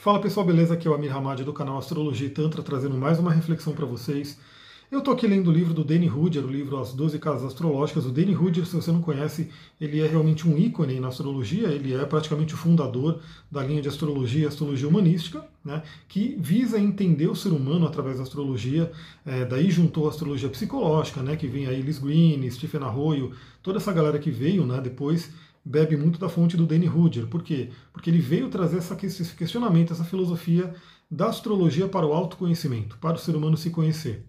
Fala pessoal, beleza? Aqui é o Amir Hamad do canal Astrologia e Tantra, trazendo mais uma reflexão para vocês. Eu estou aqui lendo o livro do Danny Rudger, o livro As 12 Casas Astrológicas. O Danny Rudger, se você não conhece, ele é realmente um ícone na astrologia, ele é praticamente o fundador da linha de astrologia, astrologia humanística, né, que visa entender o ser humano através da astrologia. É, daí juntou a astrologia psicológica, né, que vem aí Liz Green, Stephen Arroyo, toda essa galera que veio né, depois bebe muito da fonte do Danny Rudger. Por quê? Porque ele veio trazer essa, esse questionamento, essa filosofia da astrologia para o autoconhecimento, para o ser humano se conhecer.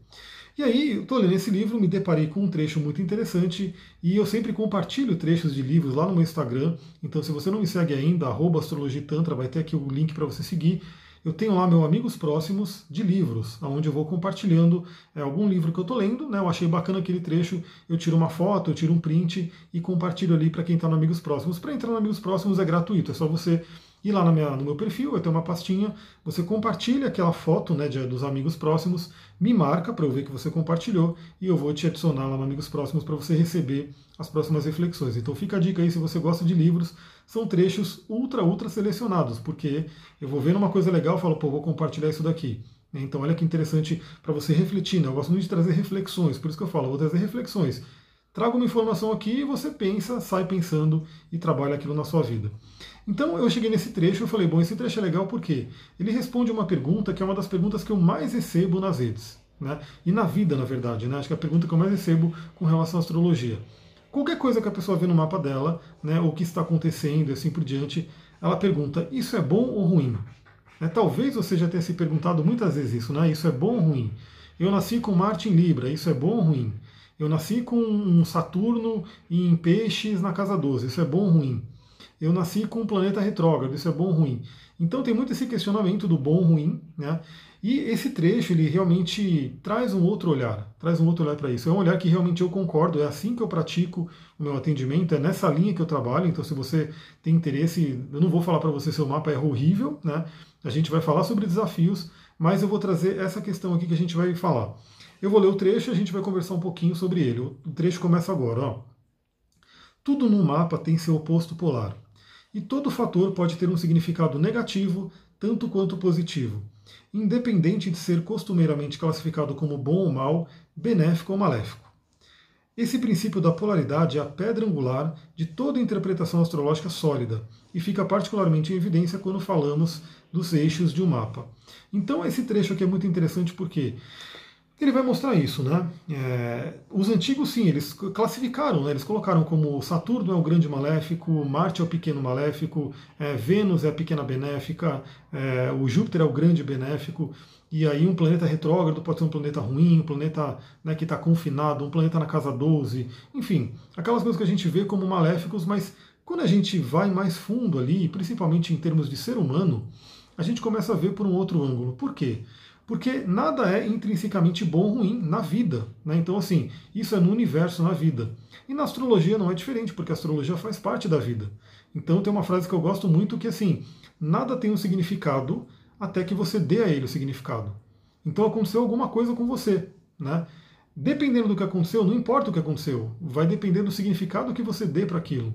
E aí, estou lendo esse livro, me deparei com um trecho muito interessante e eu sempre compartilho trechos de livros lá no meu Instagram. Então, se você não me segue ainda, astrologitantra, vai ter aqui o link para você seguir. Eu tenho lá meus amigos próximos de livros, onde eu vou compartilhando é, algum livro que eu estou lendo. Né? Eu achei bacana aquele trecho, eu tiro uma foto, eu tiro um print e compartilho ali para quem está no Amigos Próximos. Para entrar no Amigos Próximos é gratuito, é só você ir lá minha, no meu perfil, eu tenho uma pastinha, você compartilha aquela foto né, de, dos amigos próximos, me marca para eu ver que você compartilhou e eu vou te adicionar lá no Amigos Próximos para você receber as próximas reflexões. Então fica a dica aí se você gosta de livros, são trechos ultra, ultra selecionados, porque eu vou vendo uma coisa legal e falo, pô, vou compartilhar isso daqui. Então olha que interessante para você refletir, né? Eu gosto muito de trazer reflexões, por isso que eu falo, vou trazer reflexões. Traga uma informação aqui e você pensa, sai pensando e trabalha aquilo na sua vida. Então eu cheguei nesse trecho e falei, bom, esse trecho é legal porque ele responde uma pergunta que é uma das perguntas que eu mais recebo nas redes. Né? E na vida, na verdade, né? acho que é a pergunta que eu mais recebo com relação à astrologia. Qualquer coisa que a pessoa vê no mapa dela, né, o que está acontecendo e assim por diante, ela pergunta: isso é bom ou ruim? Né, talvez você já tenha se perguntado muitas vezes isso, né? Isso é bom ou ruim? Eu nasci com Marte em Libra, isso é bom ou ruim? Eu nasci com um Saturno em Peixes na casa 12, isso é bom ou ruim? Eu nasci com um planeta retrógrado, isso é bom ou ruim? Então tem muito esse questionamento do bom ou ruim, né? E esse trecho ele realmente traz um outro olhar, traz um outro olhar para isso. É um olhar que realmente eu concordo, é assim que eu pratico o meu atendimento, é nessa linha que eu trabalho. Então, se você tem interesse, eu não vou falar para você se o mapa é horrível, né? A gente vai falar sobre desafios, mas eu vou trazer essa questão aqui que a gente vai falar. Eu vou ler o trecho e a gente vai conversar um pouquinho sobre ele. O trecho começa agora. Ó. Tudo no mapa tem seu oposto polar. E todo fator pode ter um significado negativo, tanto quanto positivo independente de ser costumeiramente classificado como bom ou mal, benéfico ou maléfico. Esse princípio da polaridade é a pedra angular de toda interpretação astrológica sólida e fica particularmente em evidência quando falamos dos eixos de um mapa. Então, esse trecho aqui é muito interessante porque ele vai mostrar isso, né? É, os antigos, sim, eles classificaram, né? eles colocaram como Saturno é o grande maléfico, Marte é o pequeno maléfico, é, Vênus é a pequena benéfica, é, o Júpiter é o grande benéfico, e aí um planeta retrógrado pode ser um planeta ruim, um planeta né, que está confinado, um planeta na casa 12, enfim, aquelas coisas que a gente vê como maléficos, mas quando a gente vai mais fundo ali, principalmente em termos de ser humano, a gente começa a ver por um outro ângulo. Por quê? Porque nada é intrinsecamente bom ou ruim na vida. Né? Então, assim, isso é no universo, na vida. E na astrologia não é diferente, porque a astrologia faz parte da vida. Então, tem uma frase que eu gosto muito que, assim, nada tem um significado até que você dê a ele o significado. Então, aconteceu alguma coisa com você. Né? Dependendo do que aconteceu, não importa o que aconteceu, vai depender do significado que você dê para aquilo.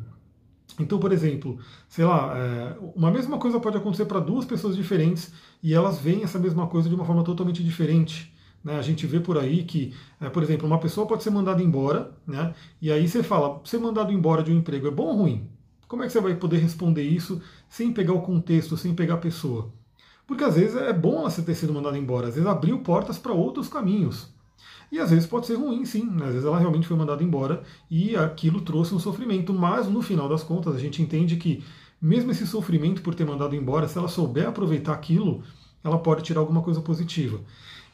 Então, por exemplo, sei lá, é, uma mesma coisa pode acontecer para duas pessoas diferentes e elas veem essa mesma coisa de uma forma totalmente diferente. Né? A gente vê por aí que, é, por exemplo, uma pessoa pode ser mandada embora, né? e aí você fala, ser mandado embora de um emprego é bom ou ruim? Como é que você vai poder responder isso sem pegar o contexto, sem pegar a pessoa? Porque às vezes é bom ela ter sido mandada embora, às vezes abriu portas para outros caminhos. E às vezes pode ser ruim, sim. Né? Às vezes ela realmente foi mandada embora e aquilo trouxe um sofrimento. Mas no final das contas, a gente entende que, mesmo esse sofrimento por ter mandado embora, se ela souber aproveitar aquilo, ela pode tirar alguma coisa positiva.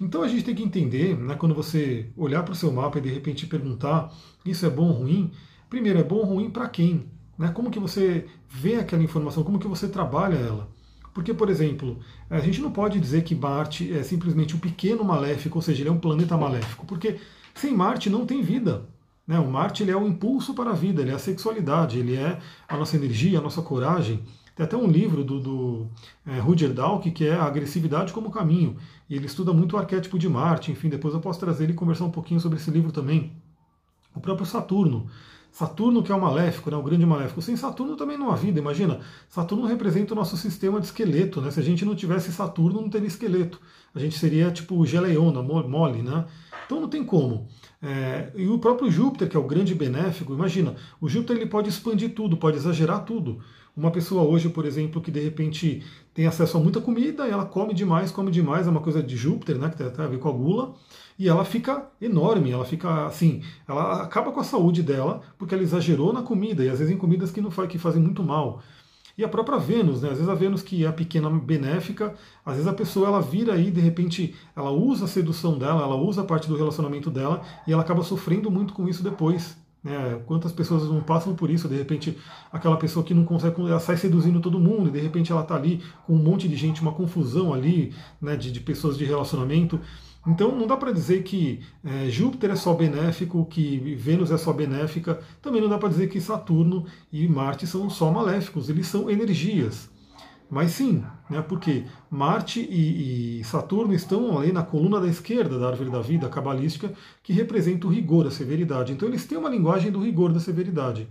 Então a gente tem que entender, né, quando você olhar para o seu mapa e de repente perguntar isso é bom ou ruim, primeiro é bom ou ruim para quem? Né? Como que você vê aquela informação, como que você trabalha ela? Porque, por exemplo, a gente não pode dizer que Marte é simplesmente um pequeno maléfico, ou seja, ele é um planeta maléfico, porque sem Marte não tem vida. Né? O Marte ele é o impulso para a vida, ele é a sexualidade, ele é a nossa energia, a nossa coragem. Tem até um livro do, do é, Rudyard Dalk que é a agressividade como caminho. E ele estuda muito o arquétipo de Marte. Enfim, depois eu posso trazer ele e conversar um pouquinho sobre esse livro também. O próprio Saturno. Saturno que é o maléfico, né, o grande maléfico. Sem Saturno também não há vida, imagina. Saturno representa o nosso sistema de esqueleto, né? Se a gente não tivesse Saturno, não teria esqueleto. A gente seria tipo geleiona, mole, né? Então não tem como. É, e o próprio Júpiter, que é o grande benéfico, imagina, o Júpiter ele pode expandir tudo, pode exagerar tudo. Uma pessoa hoje, por exemplo, que de repente tem acesso a muita comida ela come demais, come demais, é uma coisa de Júpiter, né, que tem a ver com a gula, e ela fica enorme, ela fica assim, ela acaba com a saúde dela, porque ela exagerou na comida, e às vezes em comidas que não faz, que fazem muito mal. E a própria Vênus, né? Às vezes a Vênus que é a pequena benéfica, às vezes a pessoa ela vira aí, de repente, ela usa a sedução dela, ela usa a parte do relacionamento dela e ela acaba sofrendo muito com isso depois. Né? Quantas pessoas não passam por isso? De repente, aquela pessoa que não consegue, ela sai seduzindo todo mundo, e de repente ela está ali com um monte de gente, uma confusão ali, né, de, de pessoas de relacionamento. Então não dá para dizer que é, Júpiter é só benéfico, que Vênus é só benéfica, também não dá para dizer que Saturno e Marte são só maléficos, eles são energias. Mas sim, né, porque Marte e, e, Saturno estão ali na coluna da esquerda da árvore da vida cabalística, que representa o rigor, a severidade. Então eles têm uma linguagem do rigor, da severidade.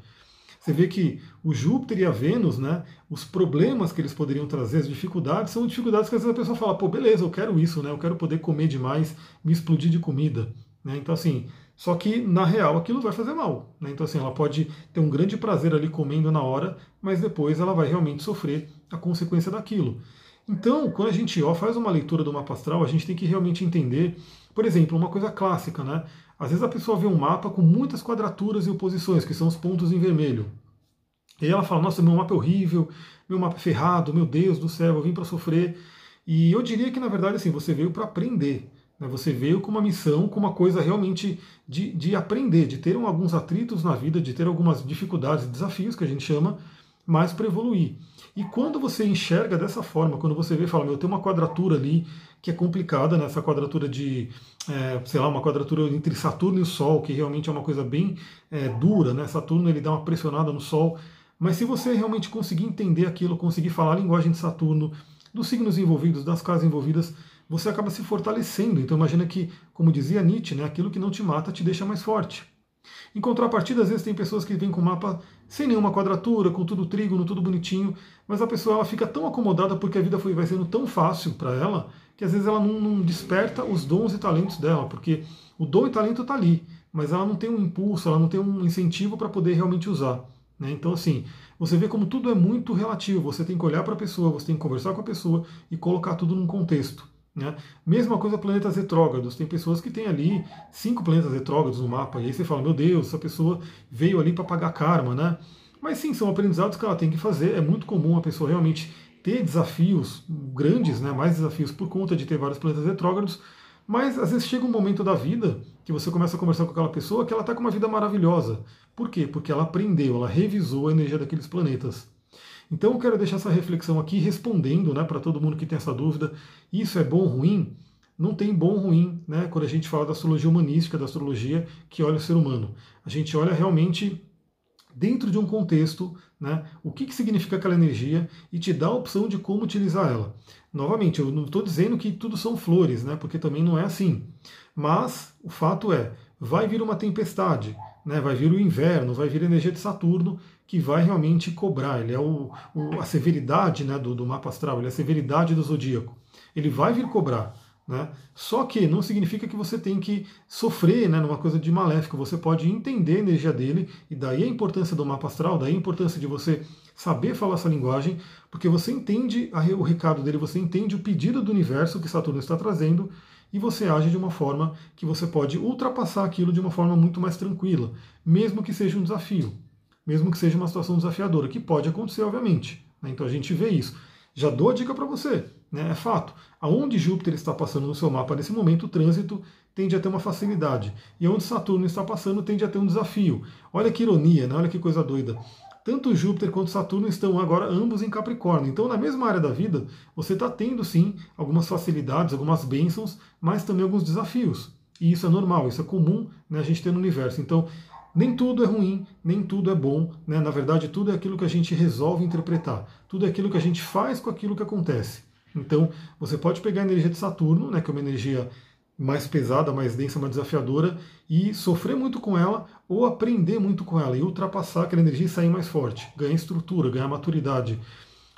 Você vê que o Júpiter e a Vênus, né, os problemas que eles poderiam trazer, as dificuldades, são dificuldades que às vezes a pessoa fala, pô, beleza, eu quero isso, né, eu quero poder comer demais, me explodir de comida. Né? Então, assim, só que na real aquilo vai fazer mal. Né? Então, assim, ela pode ter um grande prazer ali comendo na hora, mas depois ela vai realmente sofrer a consequência daquilo. Então, quando a gente ó, faz uma leitura do mapa astral, a gente tem que realmente entender, por exemplo, uma coisa clássica, né? Às vezes a pessoa vê um mapa com muitas quadraturas e oposições, que são os pontos em vermelho. E ela fala, nossa, meu mapa é horrível, meu mapa é ferrado, meu Deus do céu, eu vim para sofrer. E eu diria que, na verdade, assim, você veio para aprender. Né? Você veio com uma missão, com uma coisa realmente de, de aprender, de ter alguns atritos na vida, de ter algumas dificuldades, desafios, que a gente chama, mas para evoluir. E quando você enxerga dessa forma, quando você vê e fala, meu, tem uma quadratura ali que é complicada, né? quadratura de, é, sei lá, uma quadratura entre Saturno e o Sol, que realmente é uma coisa bem é, dura, né? Saturno ele dá uma pressionada no Sol, mas se você realmente conseguir entender aquilo, conseguir falar a linguagem de Saturno, dos signos envolvidos, das casas envolvidas, você acaba se fortalecendo. Então imagina que, como dizia Nietzsche, né, aquilo que não te mata te deixa mais forte. Em contrapartida, às vezes tem pessoas que vêm com o mapa sem nenhuma quadratura, com tudo trígono, tudo bonitinho, mas a pessoa ela fica tão acomodada porque a vida foi, vai sendo tão fácil para ela que às vezes ela não, não, desperta os dons e talentos dela, porque o dom e talento está ali, mas ela não tem um impulso, ela não tem um incentivo para poder realmente usar. Né? Então, assim, você vê como tudo é muito relativo. Você tem que olhar para a pessoa, você tem que conversar com a pessoa e colocar tudo num contexto. Né? Mesma coisa planetas retrógrados. Tem pessoas que têm ali cinco planetas retrógrados no mapa, e aí você fala, meu Deus, essa pessoa veio ali para pagar karma, né? Mas sim, são aprendizados que ela tem que fazer. É muito comum a pessoa realmente ter desafios grandes, né, mais desafios por conta de ter vários planetas retrógrados, mas às vezes chega um momento da vida que você começa a conversar com aquela pessoa que ela está com uma vida maravilhosa. Por quê? Porque ela aprendeu, ela revisou a energia daqueles planetas. Então eu quero deixar essa reflexão aqui respondendo né, para todo mundo que tem essa dúvida. Isso é bom ou ruim? Não tem bom ou ruim né, quando a gente fala da astrologia humanística, da astrologia que olha o ser humano. A gente olha realmente dentro de um contexto, né, o que, que significa aquela energia e te dá a opção de como utilizar ela. Novamente, eu não estou dizendo que tudo são flores, né, porque também não é assim. Mas o fato é, vai vir uma tempestade, né, vai vir o inverno, vai vir a energia de Saturno, que vai realmente cobrar. Ele é o, o a severidade né, do, do mapa astral, ele é a severidade do zodíaco. Ele vai vir cobrar. Né? Só que não significa que você tem que sofrer né, numa coisa de maléfico. Você pode entender a energia dele, e daí a importância do mapa astral, daí a importância de você saber falar essa linguagem, porque você entende o recado dele, você entende o pedido do universo que Saturno está trazendo, e você age de uma forma que você pode ultrapassar aquilo de uma forma muito mais tranquila, mesmo que seja um desafio, mesmo que seja uma situação desafiadora, que pode acontecer, obviamente. Né? Então a gente vê isso. Já dou a dica para você, né? é fato. Aonde Júpiter está passando no seu mapa nesse momento, o trânsito tende a ter uma facilidade. E onde Saturno está passando, tende a ter um desafio. Olha que ironia, né? olha que coisa doida. Tanto Júpiter quanto Saturno estão agora ambos em Capricórnio. Então, na mesma área da vida, você está tendo sim algumas facilidades, algumas bênçãos, mas também alguns desafios. E isso é normal, isso é comum né, a gente ter no universo. Então, nem tudo é ruim, nem tudo é bom. Né? Na verdade, tudo é aquilo que a gente resolve interpretar. Tudo é aquilo que a gente faz com aquilo que acontece. Então, você pode pegar a energia de Saturno, né, que é uma energia mais pesada, mais densa, mais desafiadora e sofrer muito com ela ou aprender muito com ela e ultrapassar aquela energia e sair mais forte, ganhar estrutura, ganhar maturidade.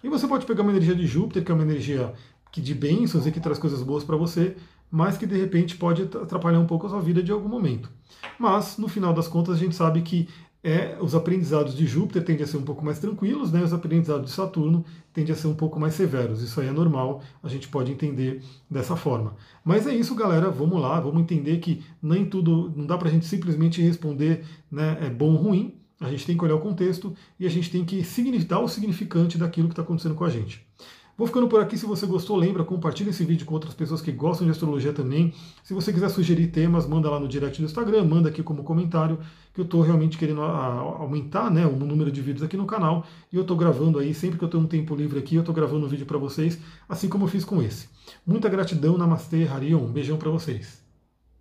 E você pode pegar uma energia de Júpiter, que é uma energia que de bênçãos e que traz coisas boas para você, mas que de repente pode atrapalhar um pouco a sua vida de algum momento. Mas, no final das contas, a gente sabe que é, os aprendizados de Júpiter tendem a ser um pouco mais tranquilos, né? os aprendizados de Saturno tendem a ser um pouco mais severos. Isso aí é normal, a gente pode entender dessa forma. Mas é isso, galera. Vamos lá, vamos entender que nem tudo, não dá para a gente simplesmente responder né, é bom ou ruim. A gente tem que olhar o contexto e a gente tem que dar o significante daquilo que está acontecendo com a gente. Vou ficando por aqui. Se você gostou, lembra, compartilha esse vídeo com outras pessoas que gostam de astrologia também. Se você quiser sugerir temas, manda lá no direct do Instagram, manda aqui como comentário, que eu estou realmente querendo aumentar né, o número de vídeos aqui no canal. E eu estou gravando aí, sempre que eu tenho um tempo livre aqui, eu estou gravando um vídeo para vocês, assim como eu fiz com esse. Muita gratidão, Namastê, Harion. Um beijão para vocês.